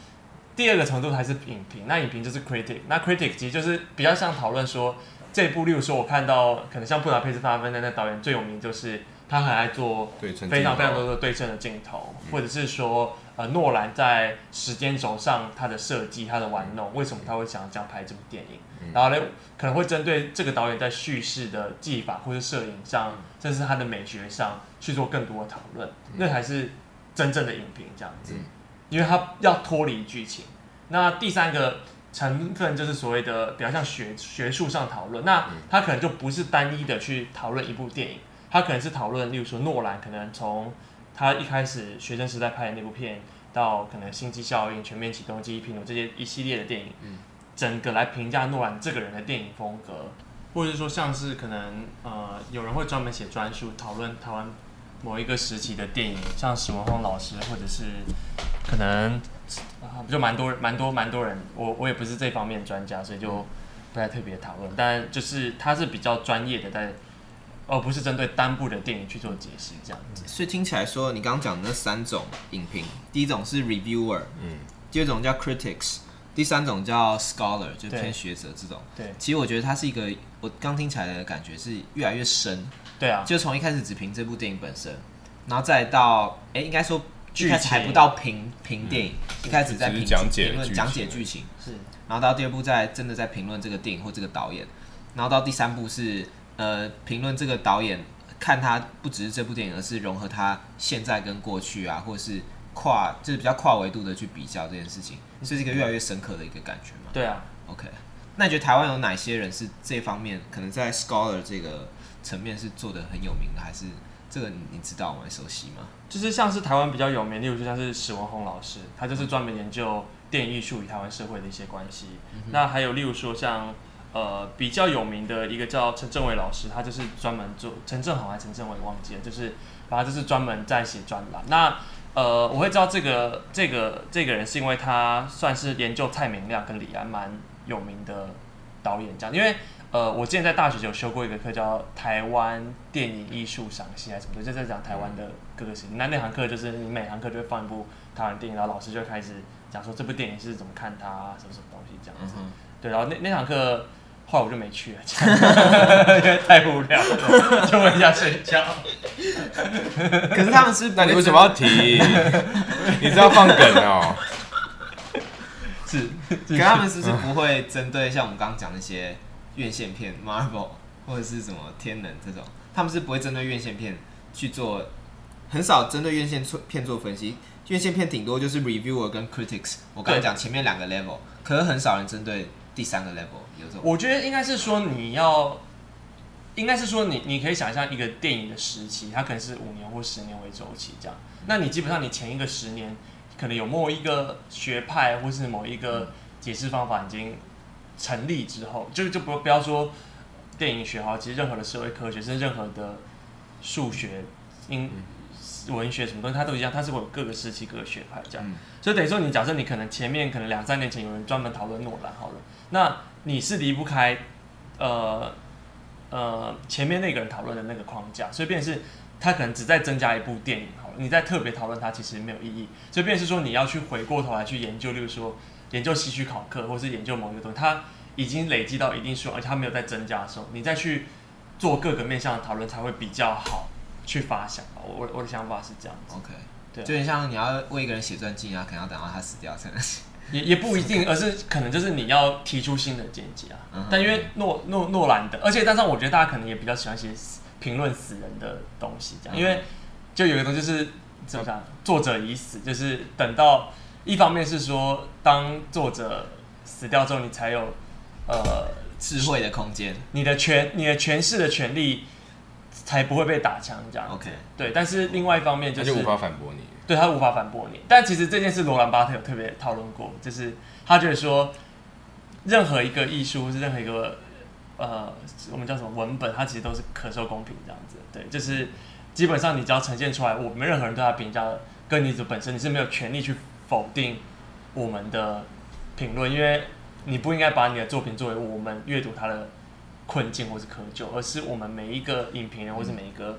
第二个程度还是影评，那影评就是 critic，那 critic 其实就是比较像讨论说。这部，例如说，我看到可能像布达佩斯大饭店的那导演最有名，就是他很爱做非常非常多的对称的镜头，或者是说，呃，诺兰在时间轴上他的设计、他的玩弄，为什么他会想要这样拍这部电影？然后呢，可能会针对这个导演在叙事的技法或者摄影上，甚至他的美学上去做更多的讨论，那才是真正的影评这样子，因为他要脱离剧情。那第三个。成分就是所谓的比较像学学术上讨论，那他可能就不是单一的去讨论一部电影，他可能是讨论，例如说诺兰可能从他一开始学生时代拍的那部片，到可能星际效应、全面启动、记忆拼图这些一系列的电影，整个来评价诺兰这个人的电影风格，或者是说像是可能呃有人会专门写专书讨论台湾某一个时期的电影，像史文峰老师，或者是可能。啊，就蛮多蛮多蛮多人，我我也不是这方面专家，所以就不太特别讨论。但就是他是比较专业的，在而不是针对单部的电影去做解释这样子。所以听起来说，你刚刚讲的那三种影评，第一种是 reviewer，嗯，第二种叫 critics，第三种叫 scholar，就偏学者这种。对，其实我觉得它是一个，我刚听起来的感觉是越来越深。对啊，就从一开始只评这部电影本身，然后再到，哎、欸，应该说。一开始还不到评评电影，嗯、一开始在评讲解讲解剧情，是，然后到第二部再真的在评论这个电影或这个导演，然后到第三部是呃评论这个导演，看他不只是这部电影，而是融合他现在跟过去啊，或者是跨就是比较跨维度的去比较这件事情，这是一个越来越深刻的一个感觉嘛？对啊，OK，那你觉得台湾有哪些人是这方面可能在 scholar 这个层面是做的很有名的，还是？这个你知道吗？熟悉吗？就是像是台湾比较有名，例如就像是史文宏老师，他就是专门研究电影艺术与台湾社会的一些关系。嗯、那还有例如说像呃比较有名的一个叫陈正伟老师，他就是专门做陈正豪还是陈正伟忘记了，就是反正就是专门在写专栏。那呃我会知道这个这个这个人是因为他算是研究蔡明亮跟李安蛮有名的导演这样，因为。呃，我之前在大学就有修过一个课，叫台湾电影艺术赏析还是什么的，就在讲台湾的各个事情。那那堂课就是你每堂课就会放一部台湾电影，然后老师就开始讲说这部电影是怎么看它，啊，什么什么东西这样子。嗯、对，然后那那堂课后来我就没去了，因为太无聊了，就回家睡觉。可是他们是，那你为什么要提？你是要放梗哦？是，可是他们是不是不会针对像我们刚刚讲那些？院线片，Marvel 或者是什么天能这种，他们是不会针对院线片去做，很少针对院线片做分析。院线片顶多就是 reviewer 跟 critics。我刚才讲前面两个 level，可是很少人针对第三个 level 有这种。我觉得应该是说你要，应该是说你你可以想象一个电影的时期，它可能是五年或十年为周期这样。那你基本上你前一个十年，可能有某一个学派或是某一个解释方法已经。成立之后，就就不不要说电影学哈，其实任何的社会科学，甚至任何的数学、英文学什么东西，它都一样，它是会有各个时期、各个学派这样。嗯、所以等于说，你假设你可能前面可能两三年前有人专门讨论诺兰好了，那你是离不开呃呃前面那个人讨论的那个框架，所以便是他可能只在增加一部电影好了，你再特别讨论它其实没有意义。所以，便是说你要去回过头来去研究，例如说研究希区考克，或是研究某一个东西，它已经累积到一定数，而且它没有在增加的时候，你再去做各个面向的讨论才会比较好去发想。我我的想法是这样子。OK，对，就很像你要为一个人写传记啊，可能要等到他死掉才能写。也也不一定，而是可能就是你要提出新的见解啊。嗯、但因为诺诺诺兰的，而且加上我觉得大家可能也比较喜欢写评论死人的东西，这样，因为就有一个东西就是怎么讲，作者已死，就是等到一方面是说，当作者死掉之后，你才有呃智慧的空间，你的权你的诠释的权利才不会被打枪，这样。OK，对，但是另外一方面就是就无法反驳你。对，他无法反驳你，但其实这件事罗兰巴特有特别讨论过，就是他觉得说，任何一个艺术或是任何一个呃，我们叫什么文本，它其实都是可受公平这样子。对，就是基本上你只要呈现出来，我们任何人对他评价，跟你的本身你是没有权利去否定我们的评论，因为你不应该把你的作品作为我们阅读它的困境或是窠臼，而是我们每一个影评人或是每一个。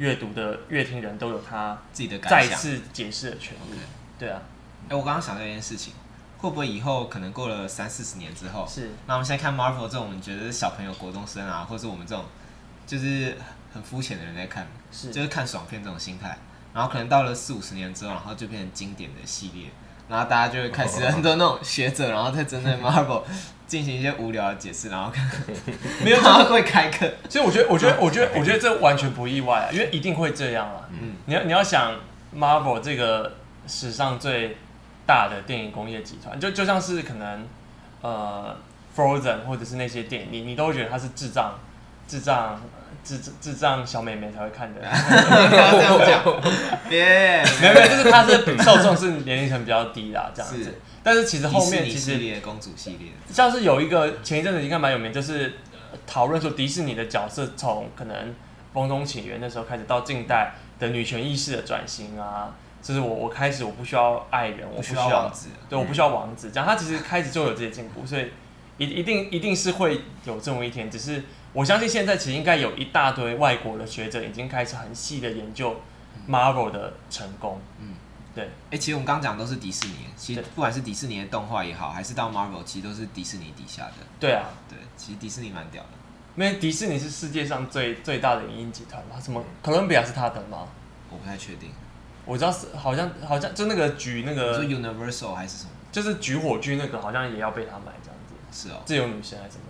阅读的阅听人都有他自己的再次解释的权利。对啊，哎，我刚刚想到一件事情，会不会以后可能过了三四十年之后，是。那我们现在看 Marvel 这种，你觉得是小朋友、国中生啊，或者我们这种就是很肤浅的人在看，是。就是看爽片这种心态，然后可能到了四五十年之后，然后就变成经典的系列。然后大家就会开始很多那种学者，然后在针对 Marvel 进行一些无聊的解释，然后看 没有他会开课。所以我觉得，我觉得，我觉得，我觉得这完全不意外啊，因为一定会这样啊。嗯，你要你要想 Marvel 这个史上最大的电影工业集团，就就像是可能呃 Frozen 或者是那些电影，你你都会觉得它是智障，智障。智智障小妹妹才会看的，不要这样讲，别，没有没有，就是它是受众是年龄层比较低啦，这样子。但是其实后面其实公主系列，像是有一个前一阵子应该蛮有名，就是讨论说迪士尼的角色从可能风中起源那时候开始到近代的女权意识的转型啊，就是我我开始我不需要爱人，我不需要王子，对，我不需要王子，这样他其实开始就有这些进步，所以一一定一定是会有这么一天，只是。我相信现在其实应该有一大堆外国的学者已经开始很细的研究 Marvel 的成功。嗯，对。哎、欸，其实我们刚刚讲都是迪士尼，其实不管是迪士尼的动画也好，还是到 Marvel，其实都是迪士尼底下的。对啊，对，其实迪士尼蛮屌的。因为迪士尼是世界上最最大的影音集团嘛，什么哥伦比亚是他的吗？我不太确定。我知道是好像好像就那个举那个，是 Universal 还是什么？就是举火炬那个，好像也要被他买这样子。是哦，自由女神还是什么？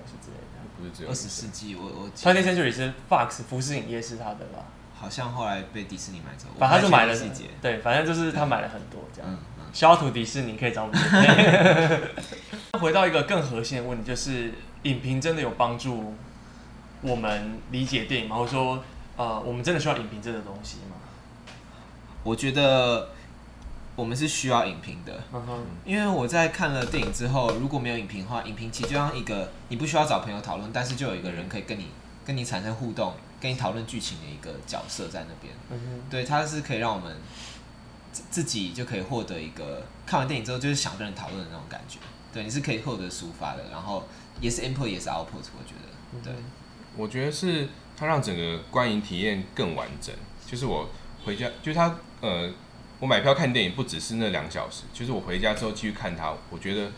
二十世纪，我我。20th Century 是 Fox 福斯影业是他的吧？好像后来被迪士尼买走。反正他就买了细节。对，反正就是他买了很多这样。消图迪士尼可以找我们。回到一个更核心的问题，就是影评真的有帮助我们理解电影吗？或者说，呃，我们真的需要影评这个东西吗？我觉得。我们是需要影评的，因为我在看了电影之后，如果没有影评的话，影评其实就像一个你不需要找朋友讨论，但是就有一个人可以跟你跟你产生互动，跟你讨论剧情的一个角色在那边。嗯，对，它是可以让我们自己就可以获得一个看完电影之后就是想跟人讨论的那种感觉。对，你是可以获得抒发的，然后也是 input 也是 output，我觉得。对，我觉得是它让整个观影体验更完整。就是我回家，就是它呃。我买票看电影不只是那两小时，就是我回家之后继续看它，我觉得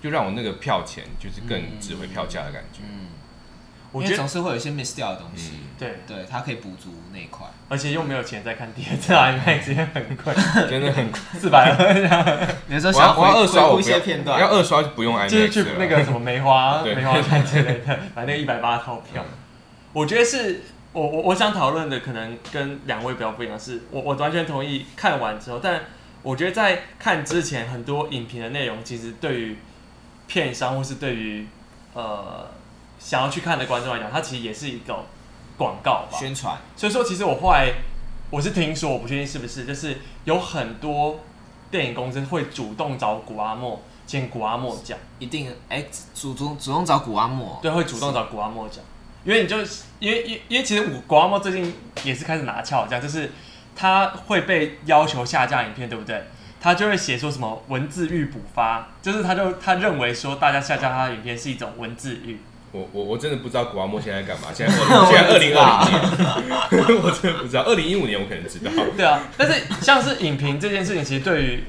就让我那个票钱就是更值回票价的感觉。嗯，我觉得总是会有一些 miss 掉的东西。对对，它可以补足那一块，而且又没有钱再看第二次，IMAX 也很贵，真的很贵，四百二。有时候想我要二刷，我一些片段，要二刷就不用 IMAX，就是去那个什么梅花 梅花看之类的，买那个一百八套票。我觉得是。我我我想讨论的可能跟两位比较不一样，是我我完全同意看完之后，但我觉得在看之前，很多影评的内容其实对于片商或是对于呃想要去看的观众来讲，它其实也是一个广告吧，宣传。所以说，其实我后来我是听说，我不确定是不是，就是有很多电影公司会主动找古阿莫请古阿莫讲，一定哎、欸、主动主动找古阿莫，对，会主动找古阿莫讲。因为你就因为因因为其实古阿莫最近也是开始拿翘，这样就是他会被要求下架影片，对不对？他就会写说什么文字狱补发，就是他就他认为说大家下架他的影片是一种文字狱，我我我真的不知道古阿莫现在干嘛。现在 现在二零二零年，我真的不知道。二零一五年我可能知道。对啊，但是像是影评这件事情，其实对于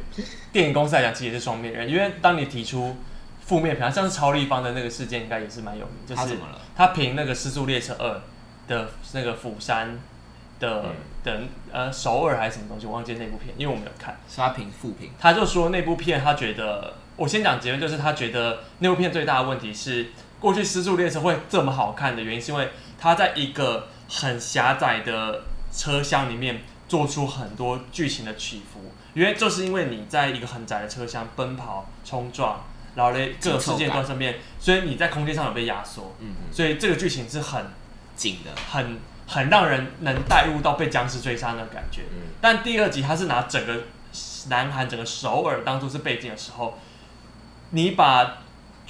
电影公司来讲，其实也是双面人。因为当你提出负面评价，像是超立方的那个事件，应该也是蛮有名。就是他怎么了？他评那个《失速列车二》的那个釜山的、嗯、的呃首尔还是什么东西，我忘记那部片，因为我没有看。他评负评，他就说那部片他觉得，我先讲结论，就是他觉得那部片最大的问题是。过去《失速列车》会这么好看的原因，是因为它在一个很狭窄的车厢里面做出很多剧情的起伏。因为就是因为你在一个很窄的车厢奔跑、冲撞，然后嘞各种事件发生面，所以你在空间上有被压缩。嗯嗯。所以这个剧情是很紧的，很很让人能带入到被僵尸追杀的感觉。嗯。但第二集它是拿整个南韩整个首尔当做是背景的时候，你把。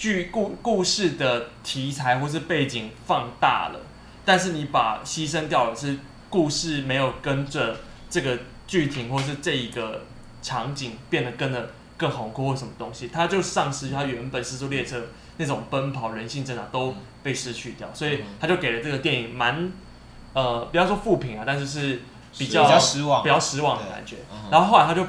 剧故故事的题材或是背景放大了，但是你把牺牲掉了是故事没有跟着这个剧情或是这一个场景变得跟得更宏阔或什么东西，它就丧失它原本失速列车那种奔跑人性挣扎都被失去掉，所以他就给了这个电影蛮呃不要说负评啊，但是是比较，比较失望，比较失望的感觉。然后后来他就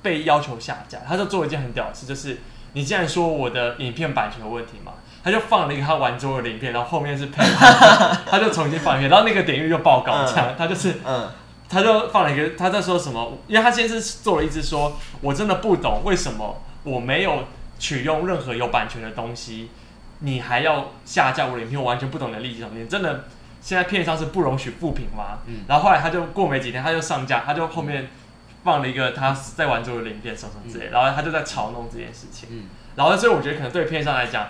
被要求下架，他就做了一件很屌的事，就是。你既然说我的影片版权有问题嘛，他就放了一个他玩桌游的影片，然后后面是配，他就重新放一遍，然后那个点阅又爆高，这样他就是嗯，他就放了一个，他在说什么？因为他先是做了一支说，我真的不懂为什么我没有取用任何有版权的东西，你还要下架我的影片，我完全不懂你的利益什么，你真的现在片商是不容许复评吗？嗯然后后来他就过没几天，他就上架，他就后面。放了一个他在玩桌游的影片什么之类，然后他就在嘲弄这件事情。嗯，然后所以我觉得可能对片商来讲，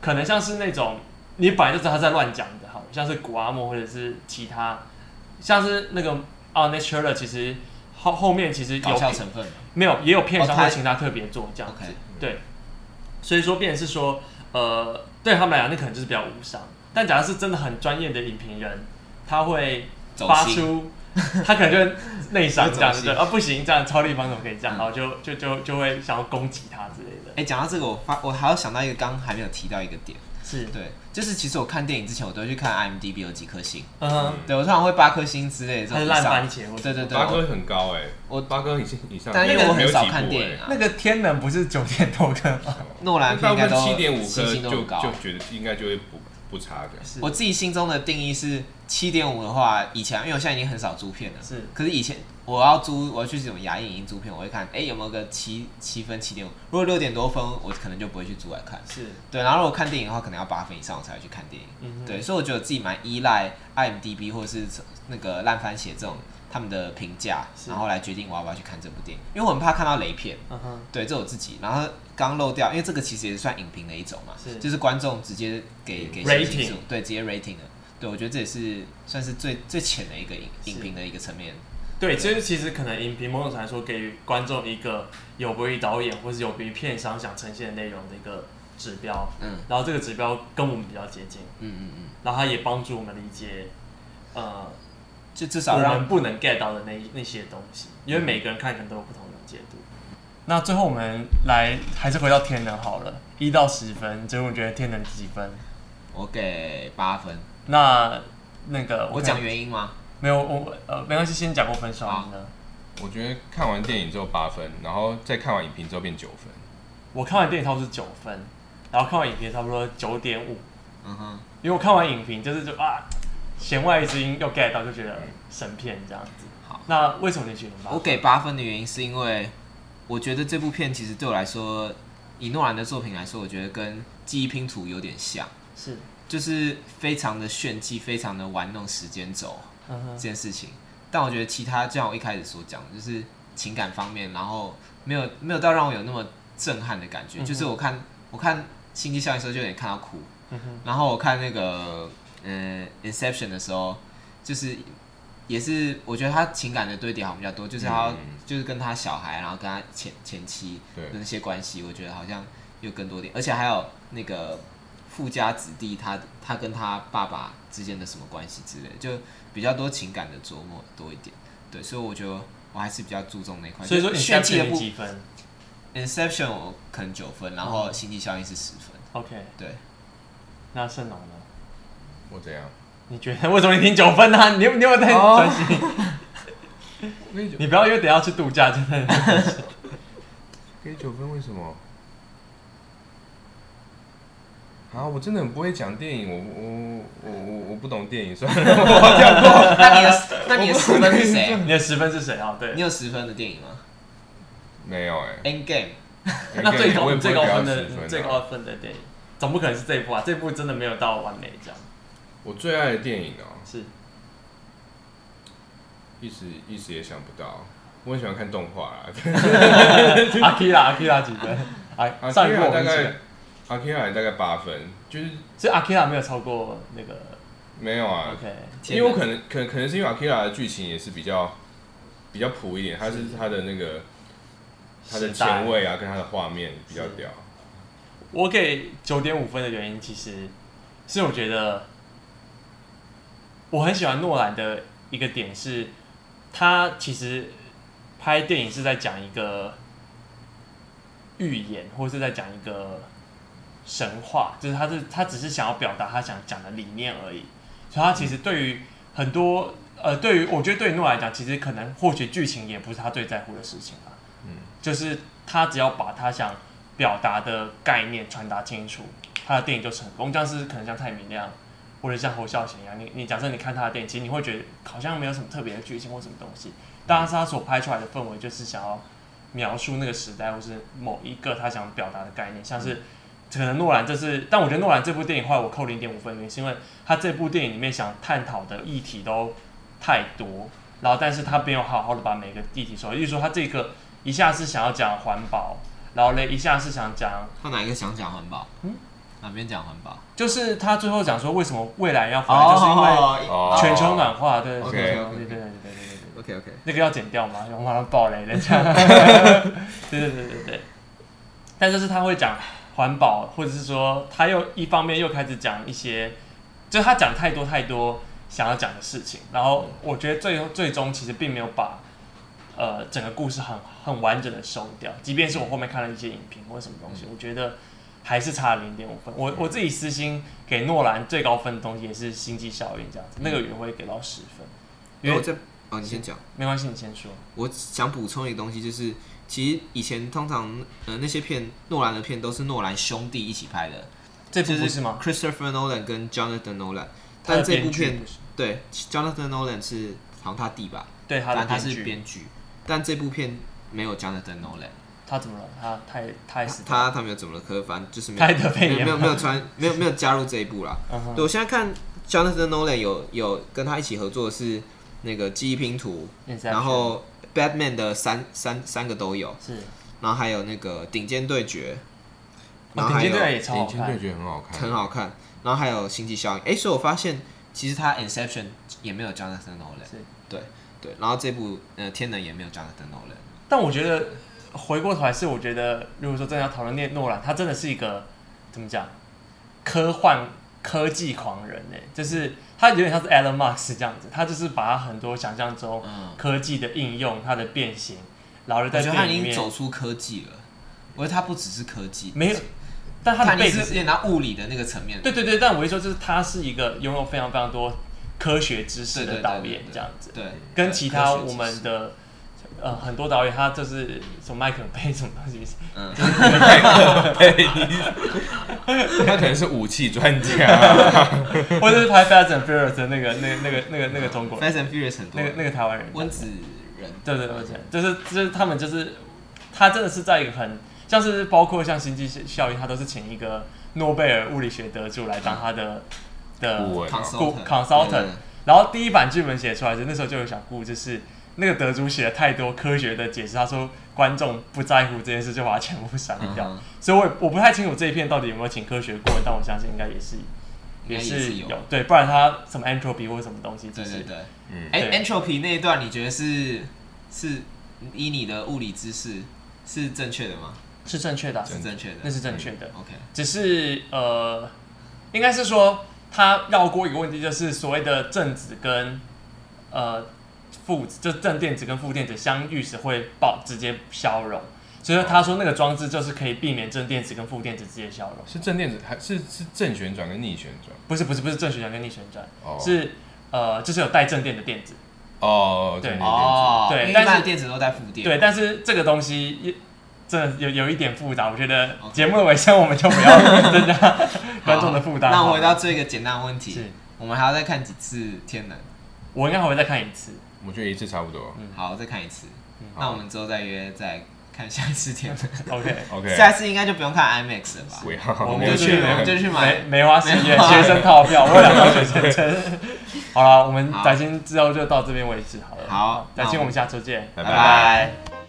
可能像是那种你本来就知道他在乱讲的，好像是古阿莫或者是其他，像是那个 Honest 其实后后面其实有成分没有，也有片商会请他特别做这样子。对，所以说变成是说，呃，对他们来讲那可能就是比较无伤。但假如是真的很专业的影评人，他会发出。他可能就内伤这样子，啊不行，这样超立方怎么可以这样？然后就就就就会想要攻击他之类的。哎，讲到这个，我发我还要想到一个，刚刚还没有提到一个点，是对，就是其实我看电影之前，我都会去看 IMDB 有几颗星。嗯哼，对我通常会八颗星之类的。它是烂番茄，对对对，八颗很高哎，我八颗以以上。但因为我很少看电影啊。那个天能不是九点多颗吗？诺兰应该都七点五颗，就就觉得应该就会不不差的。我自己心中的定义是。七点五的话，以前因为我现在已经很少租片了，是。可是以前我要租，我要去这种牙印影音租片，我会看，哎、欸，有没有个七七分、七点五。如果六点多分，我可能就不会去租来看。是对。然后如果看电影的话，可能要八分以上我才会去看电影。嗯。对，所以我觉得我自己蛮依赖 IMDB 或者是那个烂番茄这种他们的评价，然后来决定我要不要去看这部电影。因为我很怕看到雷片。嗯哼。对，这我自己。然后刚漏掉，因为这个其实也是算影评的一种嘛，是。就是观众直接给给 rating，对，直接 rating 的。对，我觉得这也是算是最最浅的一个影影评的一个层面。对，其实其实可能影评某种程度来说，给予观众一个有别于导演或是有别于片商想呈现的内容的一个指标。嗯。然后这个指标跟我们比较接近。嗯嗯嗯。然后它也帮助我们理解，呃，就至少我们不能 get 到的那那些东西，因为每个人看可能都有不同的解读。那最后我们来还是回到天能好了，一到十分，最后我觉得天能几分？我给八分。那那个我讲原因吗？没有，我呃没关系，先讲过分数啊。我觉得看完电影之后八分，然后再看完影评之后变九分。我看完电影差不多是九分，然后看完影评差不多九点五。嗯哼，因为我看完影评就是就啊，弦外之音又 get 到，就觉得神片这样子。好，那为什么你觉得八？我给八分的原因是因为我觉得这部片其实对我来说，以诺兰的作品来说，我觉得跟记忆拼图有点像是。就是非常的炫技，非常的玩弄时间轴这件事情。但我觉得其他，就像我一开始所讲的，就是情感方面，然后没有没有到让我有那么震撼的感觉。就是我看我看《星际效应》的时候就有点看到哭，然后我看那个嗯《Inception》的时候，就是也是我觉得他情感的堆叠好像比较多，就是他就是跟他小孩，然后跟他前前妻的那些关系，我觉得好像又更多点，而且还有那个。富家子弟他，他他跟他爸爸之间的什么关系之类的，就比较多情感的琢磨多一点。对，所以我觉得我还是比较注重那块。所以说，炫技的几分？Inception 我可能九分，然后星际效应是十分。OK，对。那圣农呢？我怎样？你觉得为什么你评九分呢、啊？你有你有在专心？你不要因为等下去度假，真的。给九分为什么？啊，我真的很不会讲电影，我我我我我不懂电影，算了，我跳过。那你的那你的十分是谁？你的十分是谁啊？对，你有十分的电影吗？没有哎、欸。Endgame。那最高最高分的最高分的电影，总不可能是这一部啊？这一部真的没有到完美这样。我最爱的电影哦、喔，是。一时一时也想不到，我很喜欢看动画啊。阿基拉阿基拉几分？啊，上一部大概。阿基拉大概八分，就是所以阿基拉没有超过那个，没有啊。OK，因为我可能可能可能是因为阿基拉的剧情也是比较比较普一点，它是它的那个它的前卫啊，跟它的画面比较屌。我给九点五分的原因，其实是我觉得我很喜欢诺兰的一个点是，他其实拍电影是在讲一个寓言，或者是在讲一个。神话就是他是他只是想要表达他想讲的理念而已，所以他其实对于很多呃，对于我觉得对于诺来讲，其实可能或许剧情也不是他最在乎的事情吧。嗯，就是他只要把他想表达的概念传达清楚，他的电影就成功。像是可能像蔡明亮或者像侯孝贤一样，你你假设你看他的电影，其实你会觉得好像没有什么特别的剧情或什么东西，当然是他所拍出来的氛围就是想要描述那个时代或是某一个他想表达的概念，像是。可能诺兰这是，但我觉得诺兰这部电影后来我扣零点五分，原因是因为他这部电影里面想探讨的议题都太多，然后但是他没有好好的把每个议题说，例如说他这个一下是想要讲环保，然后嘞一下是想讲他哪一个想讲环保？嗯，哪边讲环保？就是他最后讲说，为什么未来要回来，就是因为全球暖化。对对对对对对对对，OK OK，那个要剪掉吗？我马上爆雷了，这样。对对对对对。但就是他会讲环保，或者是说他又一方面又开始讲一些，就是他讲太多太多想要讲的事情，然后我觉得最最终其实并没有把呃整个故事很很完整的收掉，即便是我后面看了一些影评或者什么东西，我觉得还是差了零点五分。我我自己私心给诺兰最高分的东西也是星际效应这样子，那个也会给到十分。因为我这哦，你先讲，没关系，你先说。我想补充一个东西就是。其实以前通常呃那些片诺兰的片都是诺兰兄弟一起拍的，这部是吗？Christopher Nolan 跟 Jonathan Nolan，但这部片对 Jonathan Nolan 是好像他弟吧？对，他他是编剧，但这部片没有 Jonathan Nolan。他怎么了？他太太死他他没有怎么了？可反正就是没有没有没有穿 没有没有加入这一部啦。对，我现在看 Jonathan Nolan 有有跟他一起合作的是那个记忆拼图，然后。Batman 的三三三个都有，是，然后还有那个顶尖对决，然后还有顶尖对决很好看，很好看，然后还有星际效应，哎，所以我发现其实他 Inception 也没有 Jonathan Nolan，是，对对，然后这部呃天能也没有 Jonathan Nolan，但我觉得回过头来是我觉得，如果说真的要讨论念诺兰，他真的是一个怎么讲科幻科技狂人呢，就是。他有点像是 Elon Musk 这样子，他就是把他很多想象中科技的应用，它的变形，然后在电影里面，走出科技了。我觉得他不只是科技，没有，但他的 base 是有点拿物理的那个层面。对对对，但我会说，就是他是一个拥有非常非常多科学知识的导演，这样子。对，跟其他我们的。呃，很多导演他就是什么麦可贝什么东西，嗯，麦可贝，他可能是武器专家，或者是拍《Fast and Furious》的那个、那、那个、那个、那个中国人，《Fast and Furious》很多，那个那个台湾人，温子仁，对对对，就是就是他们就是他真的是在一个很像是包括像星际效应，他都是请一个诺贝尔物理学得主来当他的的 consultant，然后第一版剧本写出来的那时候就有想顾就是。那个德主写了太多科学的解释，他说观众不在乎这件事，就把它全部删掉。Uh. 所以我，我我不太清楚这一片到底有没有请科学过，但我相信应该也是，也是有。对，不然他什么 entropy 或者什么东西，对对对，嗯，哎、欸、entropy 那一段你觉得是是以你的物理知识是正确的吗？是正确的，是正确的，那是正确的。OK，只是呃，应该是说他绕过一个问题，就是所谓的正子跟呃。负就正电子跟负电子相遇时会爆直接消融，所以说他说那个装置就是可以避免正电子跟负电子直接消融。是正电子还是是正旋转跟逆旋转？不是不是不是正旋转跟逆旋转，哦、是呃就是有带正电的电子。哦，对哦，对，但是电子都带负电。对，但是这个东西真的有有一点复杂，我觉得节目的尾声我们就不要 增加 观众的负担。那我回到这个简单的问题，是我们还要再看几次天能？我应该还会再看一次。我觉得一次差不多。嗯，好，再看一次。那我们之后再约再看下一次 天能。OK OK。下一次应该就不用看 IMAX 了吧？我们就去，我们就去买梅花实验学生套票，我有两张学生证。好了，我们展新之后就到这边为止好了。好，展新，我们下周见，拜拜。